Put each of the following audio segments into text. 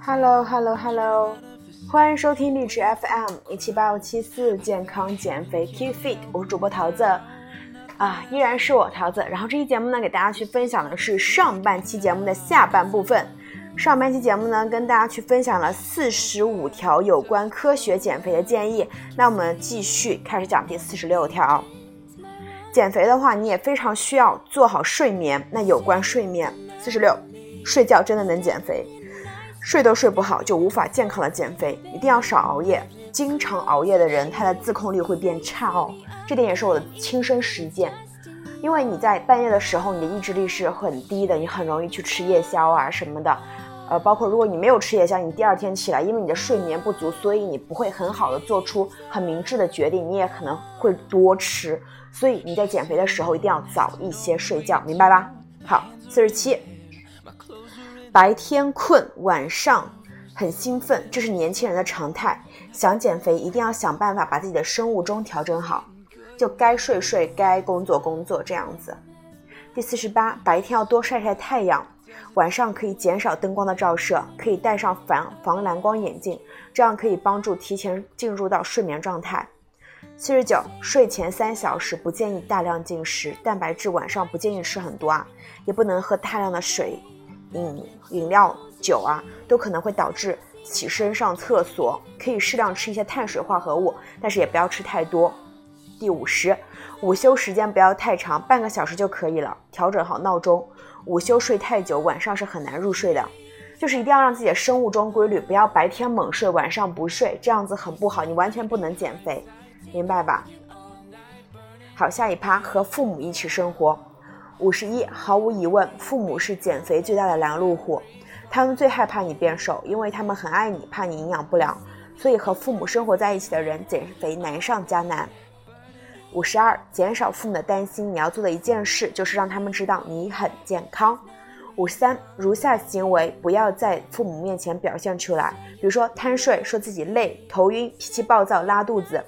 Hello Hello Hello，欢迎收听励志 FM 一七八五七四健康减肥 Keep Fit，我是主播桃子啊，依然是我桃子。然后这期节目呢，给大家去分享的是上半期节目的下半部分。上半期节目呢，跟大家去分享了四十五条有关科学减肥的建议。那我们继续开始讲第四十六条。减肥的话，你也非常需要做好睡眠。那有关睡眠，四十六，睡觉真的能减肥？睡都睡不好，就无法健康的减肥。一定要少熬夜，经常熬夜的人，他的自控力会变差哦。这点也是我的亲身实践。因为你在半夜的时候，你的意志力是很低的，你很容易去吃夜宵啊什么的。呃，包括如果你没有吃夜宵，你第二天起来，因为你的睡眠不足，所以你不会很好的做出很明智的决定，你也可能会多吃。所以你在减肥的时候一定要早一些睡觉，明白吧？好，四十七，白天困，晚上很兴奋，这是年轻人的常态。想减肥一定要想办法把自己的生物钟调整好，就该睡睡，该工作工作这样子。第四十八，白天要多晒晒太阳，晚上可以减少灯光的照射，可以戴上防防蓝光眼镜，这样可以帮助提前进入到睡眠状态。七十九，睡前三小时不建议大量进食蛋白质，晚上不建议吃很多啊，也不能喝大量的水、饮饮料、酒啊，都可能会导致起身上厕所。可以适量吃一些碳水化合物，但是也不要吃太多。第五十，午休时间不要太长，半个小时就可以了。调整好闹钟，午休睡太久，晚上是很难入睡的。就是一定要让自己的生物钟规律，不要白天猛睡，晚上不睡，这样子很不好，你完全不能减肥。明白吧？好，下一趴和父母一起生活。五十一，毫无疑问，父母是减肥最大的拦路虎，他们最害怕你变瘦，因为他们很爱你，怕你营养不良，所以和父母生活在一起的人减肥难上加难。五十二，减少父母的担心，你要做的一件事就是让他们知道你很健康。五十三，如下行为不要在父母面前表现出来，比如说贪睡，说自己累、头晕、脾气暴躁、拉肚子。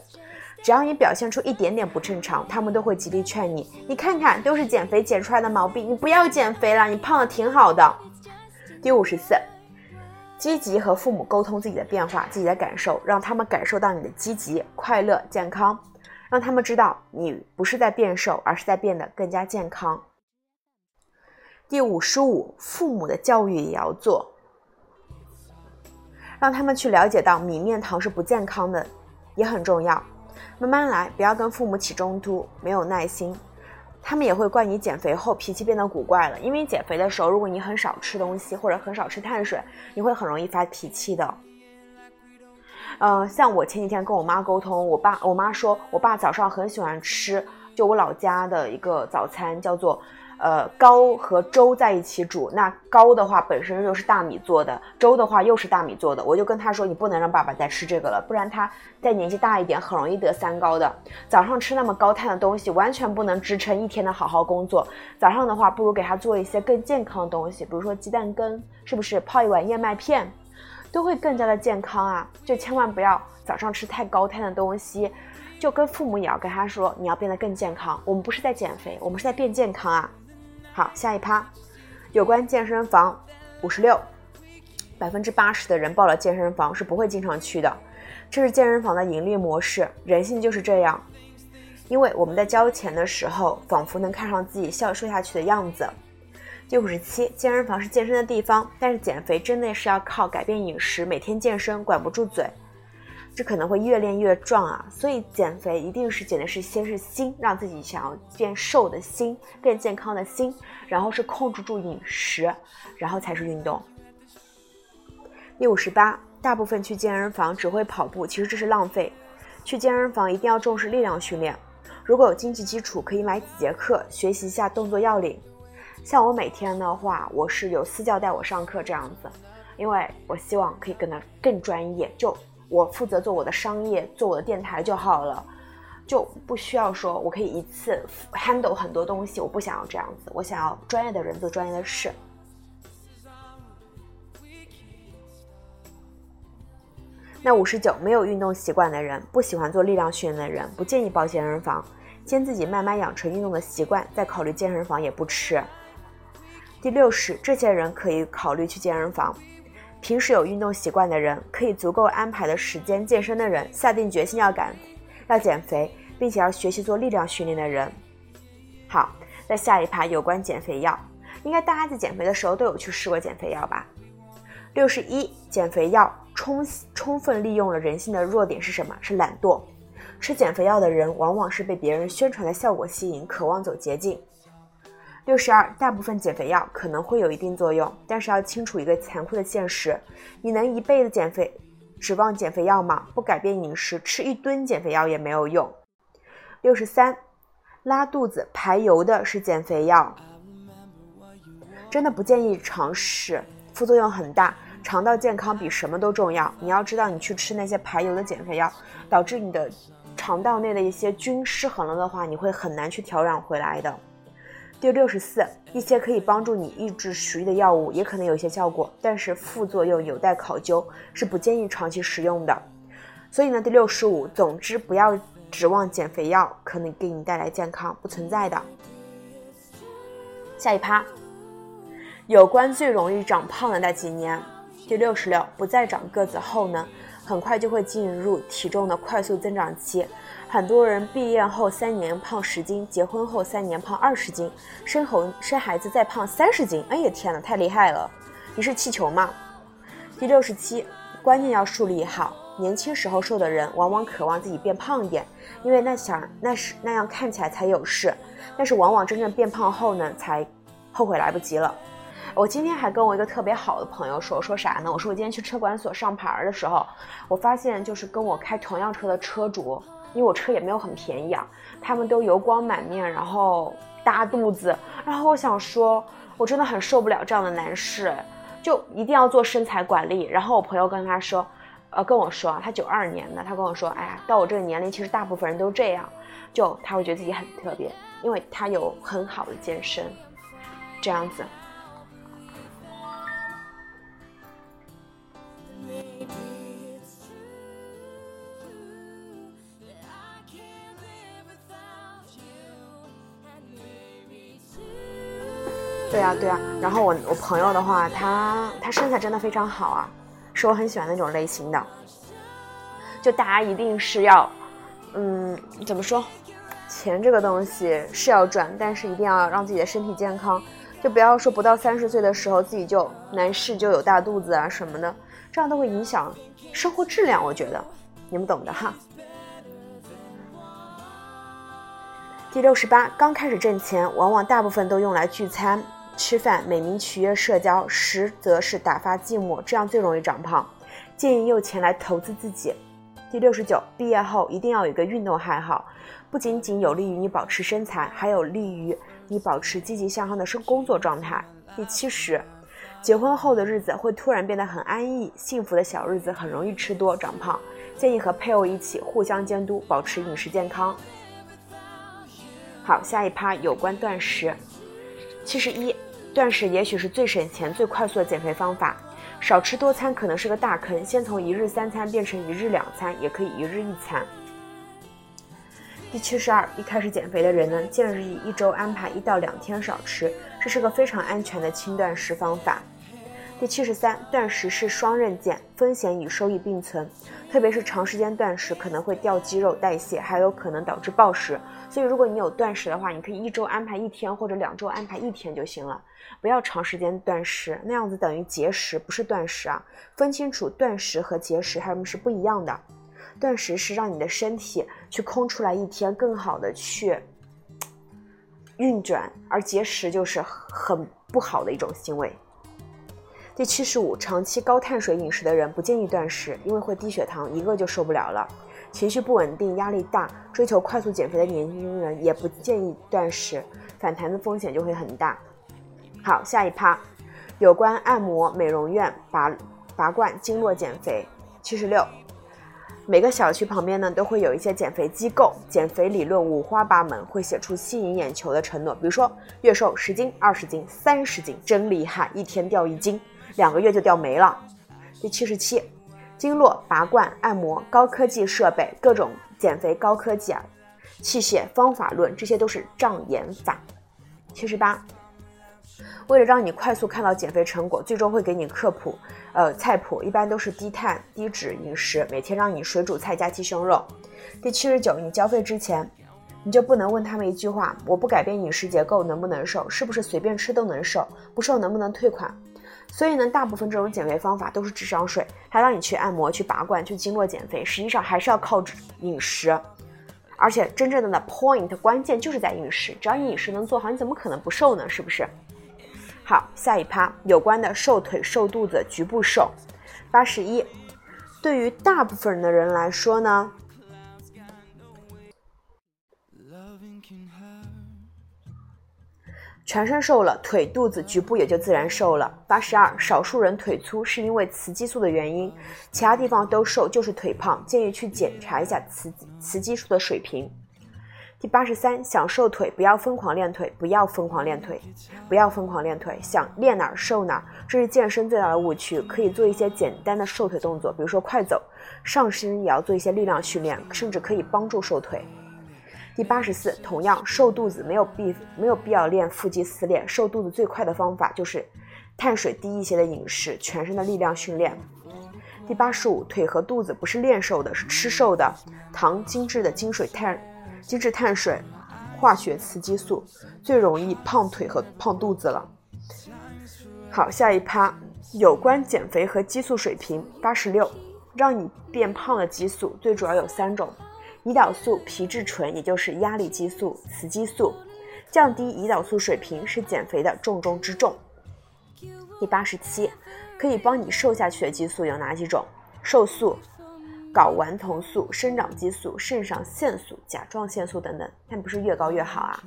只要你表现出一点点不正常，他们都会极力劝你。你看看，都是减肥减出来的毛病，你不要减肥了，你胖的挺好的。第五十四，积极和父母沟通自己的变化、自己的感受，让他们感受到你的积极、快乐、健康，让他们知道你不是在变瘦，而是在变得更加健康。第五十五，父母的教育也要做，让他们去了解到米面糖是不健康的，也很重要。慢慢来，不要跟父母起冲突，没有耐心，他们也会怪你减肥后脾气变得古怪了。因为减肥的时候，如果你很少吃东西或者很少吃碳水，你会很容易发脾气的。嗯，像我前几天跟我妈沟通，我爸我妈说我爸早上很喜欢吃，就我老家的一个早餐叫做。呃，糕和粥在一起煮，那糕的话本身就是大米做的，粥的话又是大米做的。我就跟他说，你不能让爸爸再吃这个了，不然他再年纪大一点，很容易得三高的。早上吃那么高碳的东西，完全不能支撑一天的好好工作。早上的话，不如给他做一些更健康的东西，比如说鸡蛋羹，是不是泡一碗燕麦片，都会更加的健康啊！就千万不要早上吃太高碳的东西。就跟父母也要跟他说，你要变得更健康。我们不是在减肥，我们是在变健康啊。好，下一趴，有关健身房，五十六，百分之八十的人报了健身房是不会经常去的，这是健身房的盈利模式，人性就是这样，因为我们在交钱的时候，仿佛能看上自己笑瘦下去的样子。第五十七，健身房是健身的地方，但是减肥真的是要靠改变饮食，每天健身，管不住嘴。这可能会越练越壮啊，所以减肥一定是减的是先是心，让自己想要变瘦的心，变健康的心，然后是控制住饮食，然后才是运动。第五十八，大部分去健身房只会跑步，其实这是浪费。去健身房一定要重视力量训练，如果有经济基础，可以买几节课学习一下动作要领。像我每天的话，我是有私教带我上课这样子，因为我希望可以跟他更专业，就。我负责做我的商业，做我的电台就好了，就不需要说我可以一次 handle 很多东西。我不想要这样子，我想要专业的人做专业的事。那五十九，没有运动习惯的人，不喜欢做力量训练的人，不建议报健身房，先自己慢慢养成运动的习惯，再考虑健身房也不迟。第六十，这些人可以考虑去健身房。平时有运动习惯的人，可以足够安排的时间健身的人，下定决心要减要减肥，并且要学习做力量训练的人。好，在下一趴有关减肥药，应该大家在减肥的时候都有去试过减肥药吧？六十一，减肥药充充分利用了人性的弱点是什么？是懒惰。吃减肥药的人往往是被别人宣传的效果吸引，渴望走捷径。六十二，大部分减肥药可能会有一定作用，但是要清楚一个残酷的现实：你能一辈子减肥，指望减肥药吗？不改变饮食，吃一吨减肥药也没有用。六十三，拉肚子排油的是减肥药，真的不建议尝试，副作用很大。肠道健康比什么都重要。你要知道，你去吃那些排油的减肥药，导致你的肠道内的一些菌失衡了的话，你会很难去调养回来的。第六十四，一些可以帮助你抑制食欲的药物也可能有些效果，但是副作用有待考究，是不建议长期使用的。所以呢，第六十五，总之不要指望减肥药可能给你带来健康，不存在的。下一趴，有关最容易长胖的那几年。第六十六，不再长个子后呢，很快就会进入体重的快速增长期。很多人毕业后三年胖十斤，结婚后三年胖二十斤，生后生孩子再胖三十斤。哎呀天哪，太厉害了！你是气球吗？第六十七，观念要树立好。年轻时候瘦的人，往往渴望自己变胖一点，因为那想那是那样看起来才有势。但是往往真正变胖后呢，才后悔来不及了。我今天还跟我一个特别好的朋友说我说啥呢？我说我今天去车管所上牌的时候，我发现就是跟我开同样车的车主，因为我车也没有很便宜啊，他们都油光满面，然后大肚子，然后我想说，我真的很受不了这样的男士，就一定要做身材管理。然后我朋友跟他说，呃，跟我说他九二年的，他跟我说，哎呀，到我这个年龄，其实大部分人都这样，就他会觉得自己很特别，因为他有很好的健身，这样子。对啊，对啊。然后我我朋友的话，他他身材真的非常好啊，是我很喜欢那种类型的。就大家一定是要，嗯，怎么说？钱这个东西是要赚，但是一定要让自己的身体健康。就不要说不到三十岁的时候自己就男士就有大肚子啊什么的，这样都会影响生活质量。我觉得你们懂的哈。第六十八，刚开始挣钱，往往大部分都用来聚餐。吃饭美名取悦社交，实则是打发寂寞，这样最容易长胖。建议用钱来投资自己。第六十九，毕业后一定要有一个运动爱好，不仅仅有利于你保持身材，还有利于你保持积极向上的生工作状态。第七十，结婚后的日子会突然变得很安逸，幸福的小日子很容易吃多长胖。建议和配偶一起互相监督，保持饮食健康。好，下一趴有关断食。七十一。断食也许是最省钱、最快速的减肥方法。少吃多餐可能是个大坑，先从一日三餐变成一日两餐，也可以一日一餐。第七十二，一开始减肥的人呢，建议一周安排一到两天少吃，这是个非常安全的轻断食方法。第七十三，断食是双刃剑，风险与收益并存，特别是长时间断食可能会掉肌肉代谢，还有可能导致暴食。所以，如果你有断食的话，你可以一周安排一天，或者两周安排一天就行了，不要长时间断食，那样子等于节食，不是断食啊。分清楚断食和节食它们是不一样的，断食是让你的身体去空出来一天，更好的去运转，而节食就是很不好的一种行为。第七十五，长期高碳水饮食的人不建议断食，因为会低血糖，一个就受不了了。情绪不稳定、压力大、追求快速减肥的年轻人也不建议断食，反弹的风险就会很大。好，下一趴，有关按摩、美容院、拔拔罐、经络减肥。七十六，每个小区旁边呢都会有一些减肥机构，减肥理论五花八门，会写出吸引眼球的承诺，比如说月瘦十斤、二十斤、三十斤，真厉害，一天掉一斤。两个月就掉没了。第七十七，经络拔罐、按摩、高科技设备、各种减肥高科技啊，器械方法论，这些都是障眼法。七十八，为了让你快速看到减肥成果，最终会给你科普，呃，菜谱一般都是低碳低脂饮食，每天让你水煮菜加鸡胸肉。第七十九，你交费之前，你就不能问他们一句话：我不改变饮食结构能不能瘦？是不是随便吃都能瘦？不瘦能不能退款？所以呢，大部分这种减肥方法都是智商税，他让你去按摩、去拔罐、去经络减肥，实际上还是要靠饮食。而且真正的呢 point 关键就是在饮食，只要你饮食能做好，你怎么可能不瘦呢？是不是？好，下一趴有关的瘦腿、瘦肚子、局部瘦，八十一。对于大部分人的人来说呢？全身瘦了，腿、肚子、局部也就自然瘦了。八十二，少数人腿粗是因为雌激素的原因，其他地方都瘦，就是腿胖，建议去检查一下雌雌激素的水平。第八十三，想瘦腿不要疯狂练腿，不要疯狂练腿，不要疯狂练腿，想练哪儿瘦哪儿，这是健身最大的误区。可以做一些简单的瘦腿动作，比如说快走，上身也要做一些力量训练，甚至可以帮助瘦腿。第八十四，同样瘦肚子没有必没有必要练腹肌撕裂，瘦肚子最快的方法就是碳水低一些的饮食，全身的力量训练。第八十五，腿和肚子不是练瘦的，是吃瘦的。糖精致的精水碳精致碳水，化学雌激素最容易胖腿和胖肚子了。好，下一趴有关减肥和激素水平。八十六，让你变胖的激素最主要有三种。胰岛素、皮质醇，也就是压力激素、雌激素，降低胰岛素水平是减肥的重中之重。第八十七，可以帮你瘦下去的激素有哪几种？瘦素、睾丸酮素、生长激素、肾上腺素、甲状腺素等等，但不是越高越好啊。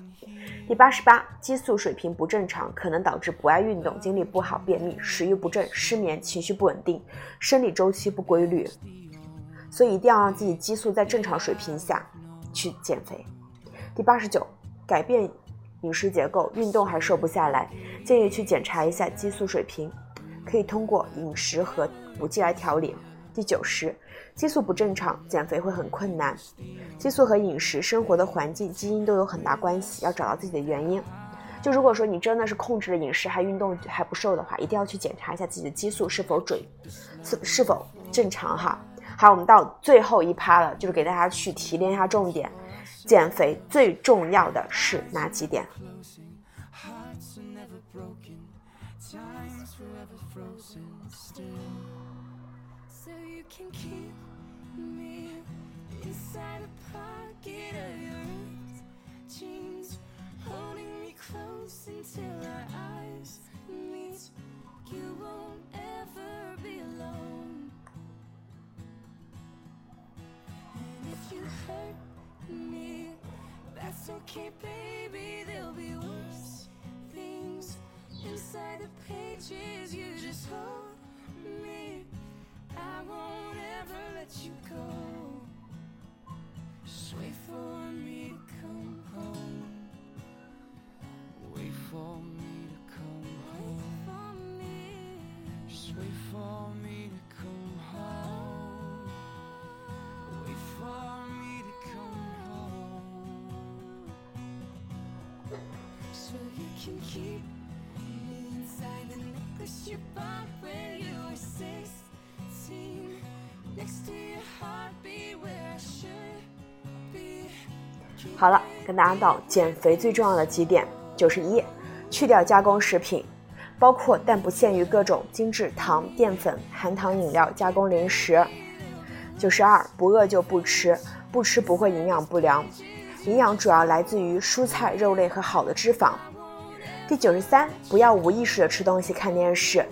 第八十八，激素水平不正常可能导致不爱运动、精力不好、便秘、食欲不振、失眠、情绪不稳定、生理周期不规律。所以一定要让自己激素在正常水平下去减肥。第八十九，改变饮食结构，运动还瘦不下来，建议去检查一下激素水平，可以通过饮食和补剂来调理。第九十，激素不正常，减肥会很困难。激素和饮食、生活的环境、基因都有很大关系，要找到自己的原因。就如果说你真的是控制了饮食还运动还不瘦的话，一定要去检查一下自己的激素是否准，是是否正常哈。好，我们到最后一趴了，就是给大家去提炼一下重点。减肥最重要的是哪几点？okay, baby, there'll be worse things inside the pages. You just hold me. I won't ever let you go. Can keep me inside the necklace you bought when you were sixteen next to your heartbeat where I should be 好了，跟大家道减肥最重要的几点，就是一，去掉加工食品，包括但不限于各种精制糖、淀粉、含糖饮料、加工零食。九十二，不饿就不吃，不吃不会营养不良。营养主要来自于蔬菜、肉类和好的脂肪。第九十三，不要无意识的吃东西、看电视、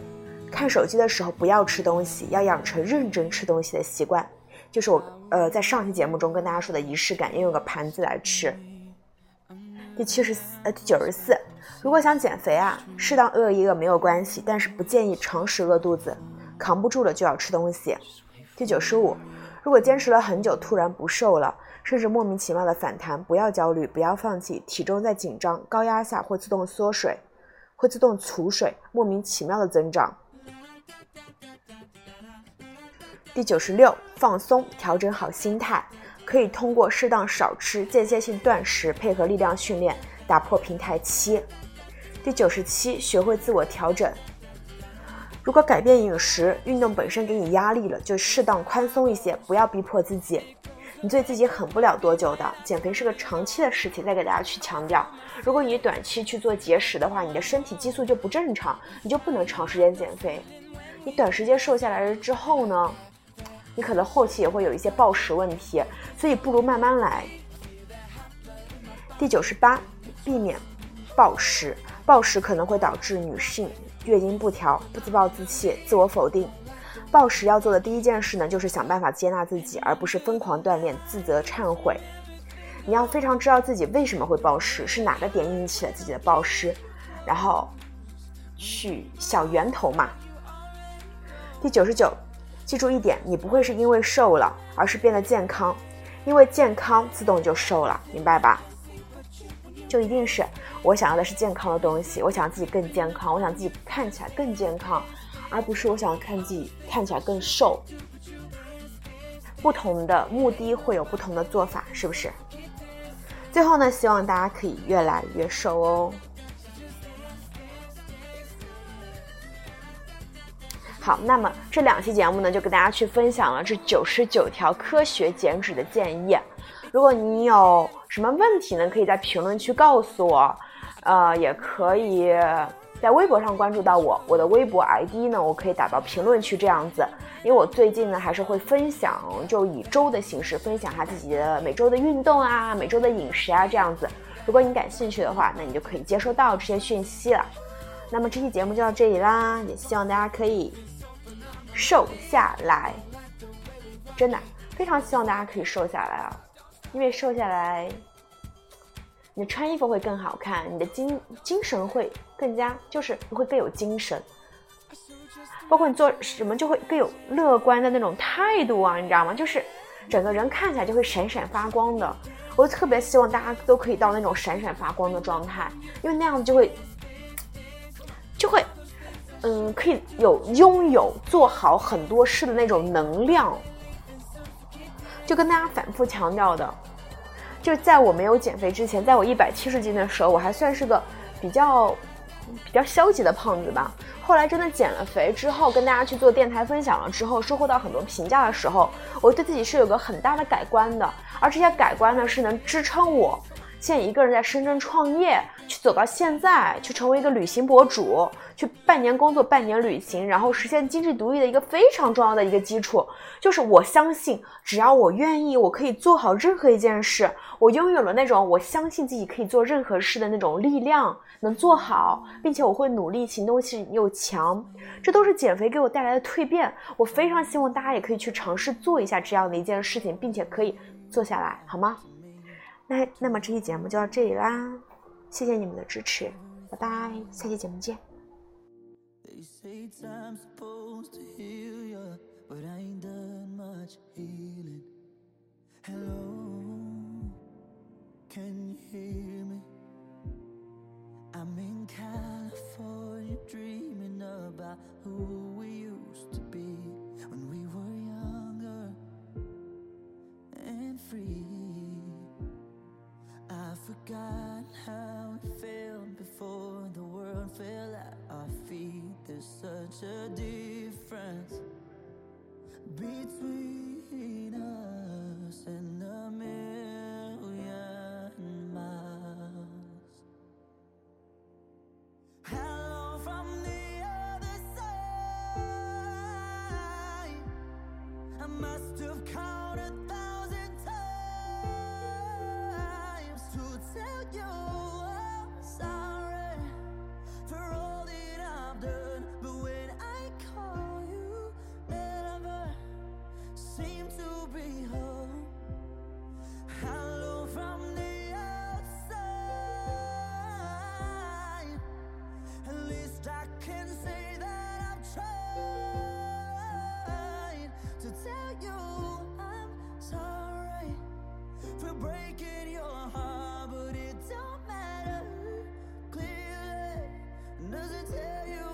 看手机的时候不要吃东西，要养成认真吃东西的习惯。就是我呃在上期节目中跟大家说的仪式感，要用个盘子来吃。第七十四呃第九十四，如果想减肥啊，适当饿一饿没有关系，但是不建议长时饿肚子，扛不住了就要吃东西。第九十五，如果坚持了很久突然不瘦了。甚至莫名其妙的反弹，不要焦虑，不要放弃。体重在紧张、高压下会自动缩水，会自动储水，莫名其妙的增长。第九十六，放松，调整好心态，可以通过适当少吃、间歇性断食，配合力量训练，打破平台期。第九十七，学会自我调整。如果改变饮食、运动本身给你压力了，就适当宽松一些，不要逼迫自己。你对自己狠不了多久的，减肥是个长期的事情。再给大家去强调，如果你短期去做节食的话，你的身体激素就不正常，你就不能长时间减肥。你短时间瘦下来了之后呢，你可能后期也会有一些暴食问题，所以不如慢慢来。第九十八，避免暴食，暴食可能会导致女性月经不调、不自暴自弃、自我否定。暴食要做的第一件事呢，就是想办法接纳自己，而不是疯狂锻炼、自责、忏悔。你要非常知道自己为什么会暴食，是哪个点引起了自己的暴食，然后去小源头嘛。第九十九，记住一点，你不会是因为瘦了，而是变得健康，因为健康自动就瘦了，明白吧？就一定是我想要的是健康的东西，我想自己更健康，我想自己看起来更健康。而不是我想看自己看起来更瘦，不同的目的会有不同的做法，是不是？最后呢，希望大家可以越来越瘦哦。好，那么这两期节目呢，就跟大家去分享了这九十九条科学减脂的建议。如果你有什么问题呢，可以在评论区告诉我，呃，也可以。在微博上关注到我，我的微博 ID 呢，我可以打到评论区这样子，因为我最近呢还是会分享，就以周的形式分享下自己的每周的运动啊，每周的饮食啊这样子。如果你感兴趣的话，那你就可以接收到这些讯息了。那么这期节目就到这里啦，也希望大家可以瘦下来，真的非常希望大家可以瘦下来啊，因为瘦下来。你穿衣服会更好看，你的精精神会更加，就是你会更有精神，包括你做什么就会更有乐观的那种态度啊，你知道吗？就是整个人看起来就会闪闪发光的。我特别希望大家都可以到那种闪闪发光的状态，因为那样子就会就会，嗯，可以有拥有做好很多事的那种能量。就跟大家反复强调的。就在我没有减肥之前，在我一百七十斤的时候，我还算是个比较比较消极的胖子吧。后来真的减了肥之后，跟大家去做电台分享了之后，收获到很多评价的时候，我对自己是有个很大的改观的。而这些改观呢，是能支撑我。现在一个人在深圳创业，去走到现在，去成为一个旅行博主，去半年工作半年旅行，然后实现经济独立的一个非常重要的一个基础，就是我相信，只要我愿意，我可以做好任何一件事。我拥有了那种我相信自己可以做任何事的那种力量，能做好，并且我会努力，行动性又强，这都是减肥给我带来的蜕变。我非常希望大家也可以去尝试做一下这样的一件事情，并且可以做下来，好吗？那那么这期节目就到这里啦，谢谢你们的支持，拜拜，下期节目见。forgot between us and a million miles. Hello from the other side. I must have counted that. tell you